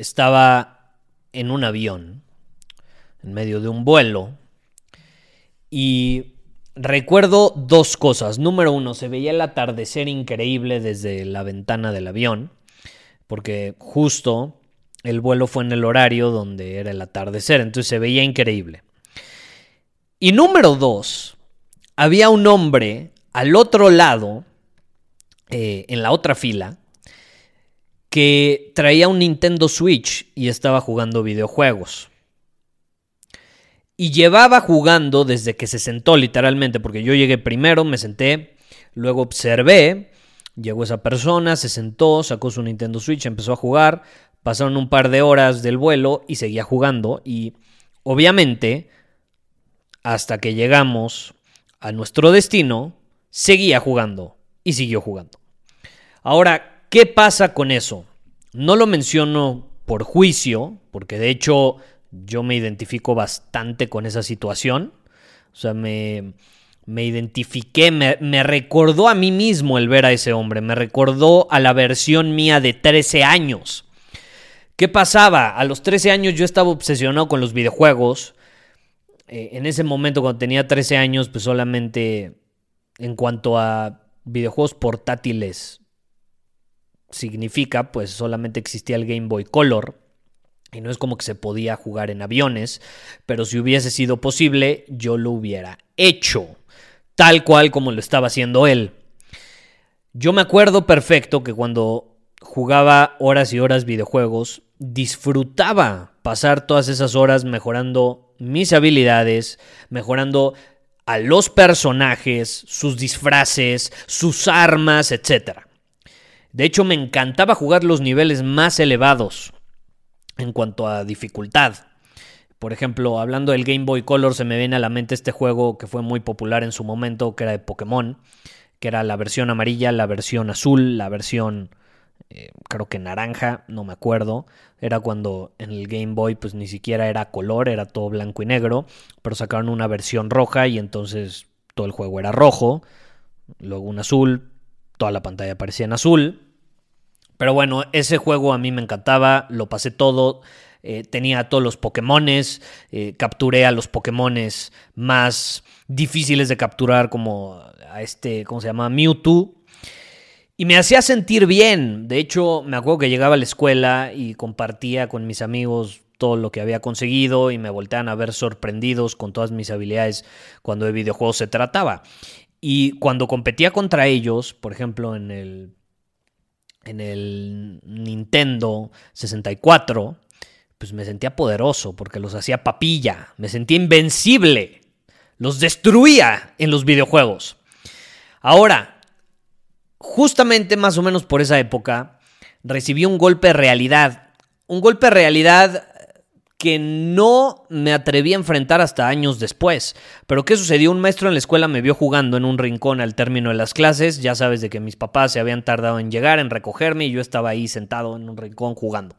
estaba en un avión, en medio de un vuelo, y recuerdo dos cosas. Número uno, se veía el atardecer increíble desde la ventana del avión, porque justo el vuelo fue en el horario donde era el atardecer, entonces se veía increíble. Y número dos, había un hombre al otro lado, eh, en la otra fila, que traía un Nintendo Switch y estaba jugando videojuegos. Y llevaba jugando desde que se sentó literalmente, porque yo llegué primero, me senté, luego observé, llegó esa persona, se sentó, sacó su Nintendo Switch, empezó a jugar, pasaron un par de horas del vuelo y seguía jugando y obviamente hasta que llegamos a nuestro destino, seguía jugando y siguió jugando. Ahora, ¿qué pasa con eso? No lo menciono por juicio, porque de hecho yo me identifico bastante con esa situación. O sea, me, me identifiqué, me, me, recordó a mí mismo el ver a ese hombre, me recordó a la versión mía de 13 años. ¿Qué pasaba? A los 13 años yo estaba obsesionado con los videojuegos. Eh, en ese momento, cuando tenía 13 años, pues solamente en cuanto a videojuegos portátiles significa, pues solamente existía el Game Boy Color. Y no es como que se podía jugar en aviones, pero si hubiese sido posible, yo lo hubiera hecho, tal cual como lo estaba haciendo él. Yo me acuerdo perfecto que cuando jugaba horas y horas videojuegos, disfrutaba pasar todas esas horas mejorando mis habilidades, mejorando a los personajes, sus disfraces, sus armas, etc. De hecho, me encantaba jugar los niveles más elevados en cuanto a dificultad. Por ejemplo, hablando del Game Boy Color, se me viene a la mente este juego que fue muy popular en su momento, que era de Pokémon, que era la versión amarilla, la versión azul, la versión eh, creo que naranja, no me acuerdo. Era cuando en el Game Boy pues ni siquiera era color, era todo blanco y negro, pero sacaron una versión roja y entonces todo el juego era rojo, luego un azul, toda la pantalla parecía en azul. Pero bueno, ese juego a mí me encantaba, lo pasé todo. Eh, tenía todos los Pokémones, eh, capturé a los Pokémones más difíciles de capturar, como a este, ¿cómo se llama? Mewtwo. Y me hacía sentir bien. De hecho, me acuerdo que llegaba a la escuela y compartía con mis amigos todo lo que había conseguido y me volteaban a ver sorprendidos con todas mis habilidades cuando de videojuegos se trataba. Y cuando competía contra ellos, por ejemplo, en el, en el Nintendo 64, pues me sentía poderoso porque los hacía papilla, me sentía invencible, los destruía en los videojuegos. Ahora, justamente más o menos por esa época, recibí un golpe de realidad. Un golpe de realidad que no me atreví a enfrentar hasta años después. Pero ¿qué sucedió? Un maestro en la escuela me vio jugando en un rincón al término de las clases. Ya sabes de que mis papás se habían tardado en llegar, en recogerme, y yo estaba ahí sentado en un rincón jugando.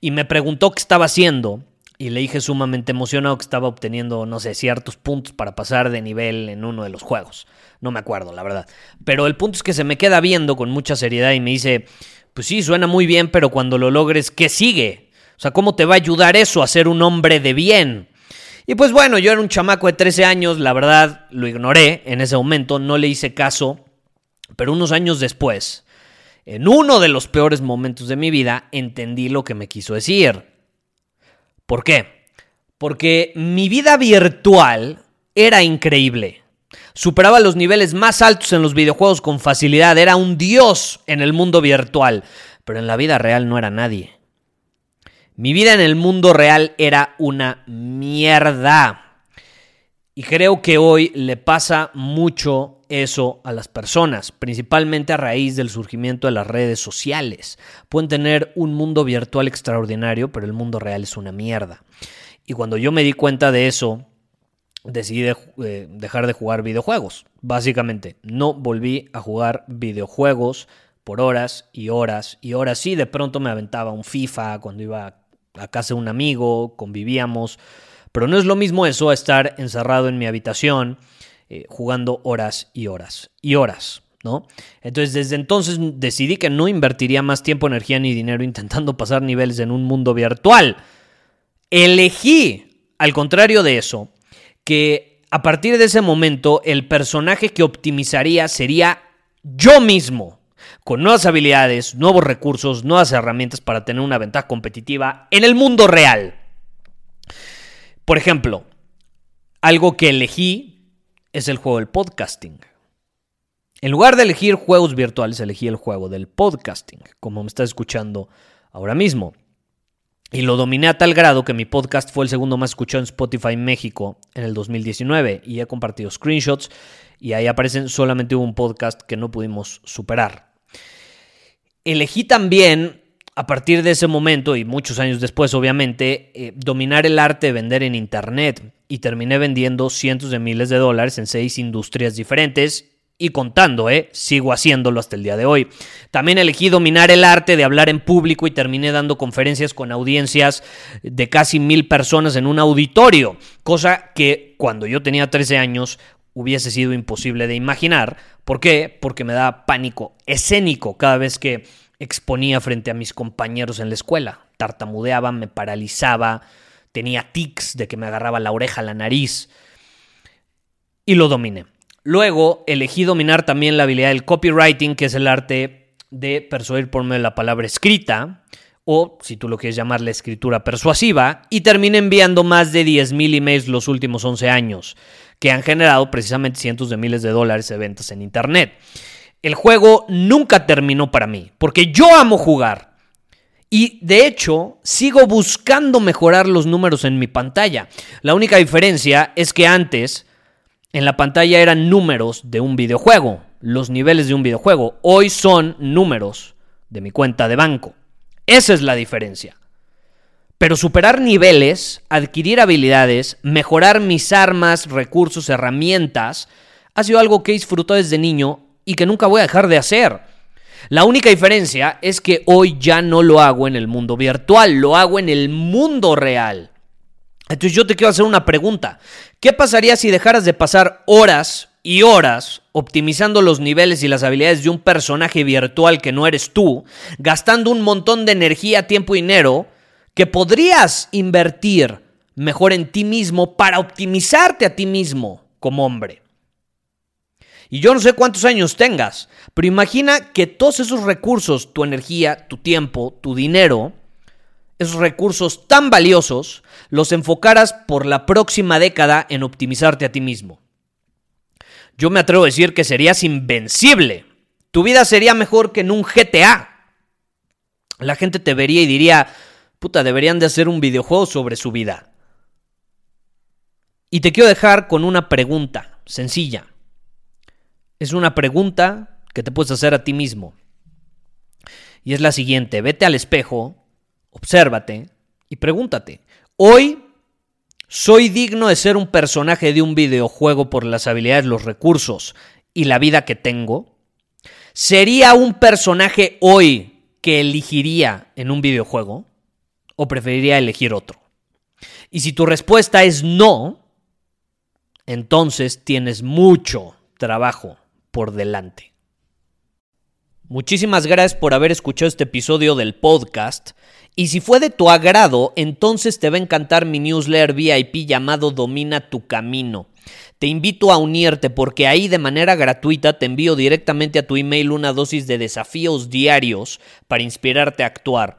Y me preguntó qué estaba haciendo. Y le dije sumamente emocionado que estaba obteniendo, no sé, ciertos puntos para pasar de nivel en uno de los juegos. No me acuerdo, la verdad. Pero el punto es que se me queda viendo con mucha seriedad y me dice, pues sí, suena muy bien, pero cuando lo logres, ¿qué sigue? O sea, ¿cómo te va a ayudar eso a ser un hombre de bien? Y pues bueno, yo era un chamaco de 13 años, la verdad lo ignoré en ese momento, no le hice caso, pero unos años después, en uno de los peores momentos de mi vida, entendí lo que me quiso decir. ¿Por qué? Porque mi vida virtual era increíble. Superaba los niveles más altos en los videojuegos con facilidad. Era un dios en el mundo virtual. Pero en la vida real no era nadie. Mi vida en el mundo real era una mierda. Y creo que hoy le pasa mucho eso a las personas, principalmente a raíz del surgimiento de las redes sociales. Pueden tener un mundo virtual extraordinario, pero el mundo real es una mierda. Y cuando yo me di cuenta de eso, decidí eh, dejar de jugar videojuegos. Básicamente, no volví a jugar videojuegos por horas y horas y horas. Sí, de pronto me aventaba un FIFA cuando iba a casa de un amigo, convivíamos. Pero no es lo mismo eso a estar encerrado en mi habitación eh, jugando horas y horas y horas. ¿No? Entonces, desde entonces decidí que no invertiría más tiempo, energía ni dinero intentando pasar niveles en un mundo virtual. Elegí, al contrario de eso, que a partir de ese momento el personaje que optimizaría sería yo mismo, con nuevas habilidades, nuevos recursos, nuevas herramientas para tener una ventaja competitiva en el mundo real. Por ejemplo, algo que elegí es el juego del podcasting. En lugar de elegir juegos virtuales, elegí el juego del podcasting, como me está escuchando ahora mismo. Y lo dominé a tal grado que mi podcast fue el segundo más escuchado en Spotify México en el 2019 y he compartido screenshots y ahí aparecen solamente un podcast que no pudimos superar. Elegí también, a partir de ese momento y muchos años después obviamente, eh, dominar el arte de vender en Internet y terminé vendiendo cientos de miles de dólares en seis industrias diferentes y contando, ¿eh? Sigo haciéndolo hasta el día de hoy. También elegí dominar el arte de hablar en público y terminé dando conferencias con audiencias de casi mil personas en un auditorio, cosa que cuando yo tenía 13 años hubiese sido imposible de imaginar. ¿Por qué? Porque me daba pánico escénico cada vez que exponía frente a mis compañeros en la escuela. Tartamudeaba, me paralizaba, tenía tics de que me agarraba la oreja, la nariz. Y lo dominé. Luego elegí dominar también la habilidad del copywriting, que es el arte de persuadir por medio de la palabra escrita, o si tú lo quieres llamar la escritura persuasiva, y terminé enviando más de 10.000 emails los últimos 11 años, que han generado precisamente cientos de miles de dólares de ventas en Internet. El juego nunca terminó para mí, porque yo amo jugar. Y de hecho, sigo buscando mejorar los números en mi pantalla. La única diferencia es que antes en la pantalla eran números de un videojuego, los niveles de un videojuego. Hoy son números de mi cuenta de banco. Esa es la diferencia. Pero superar niveles, adquirir habilidades, mejorar mis armas, recursos, herramientas, ha sido algo que he disfrutado desde niño y que nunca voy a dejar de hacer. La única diferencia es que hoy ya no lo hago en el mundo virtual, lo hago en el mundo real. Entonces yo te quiero hacer una pregunta. ¿Qué pasaría si dejaras de pasar horas y horas optimizando los niveles y las habilidades de un personaje virtual que no eres tú, gastando un montón de energía, tiempo y dinero que podrías invertir mejor en ti mismo para optimizarte a ti mismo como hombre? Y yo no sé cuántos años tengas, pero imagina que todos esos recursos, tu energía, tu tiempo, tu dinero, esos recursos tan valiosos los enfocaras por la próxima década en optimizarte a ti mismo. Yo me atrevo a decir que serías invencible. Tu vida sería mejor que en un GTA. La gente te vería y diría, puta, deberían de hacer un videojuego sobre su vida. Y te quiero dejar con una pregunta sencilla. Es una pregunta que te puedes hacer a ti mismo. Y es la siguiente, vete al espejo obsérvate y pregúntate, ¿hoy soy digno de ser un personaje de un videojuego por las habilidades, los recursos y la vida que tengo? ¿Sería un personaje hoy que elegiría en un videojuego? ¿O preferiría elegir otro? Y si tu respuesta es no, entonces tienes mucho trabajo por delante. Muchísimas gracias por haber escuchado este episodio del podcast. Y si fue de tu agrado, entonces te va a encantar mi newsletter VIP llamado Domina tu Camino. Te invito a unirte porque ahí de manera gratuita te envío directamente a tu email una dosis de desafíos diarios para inspirarte a actuar.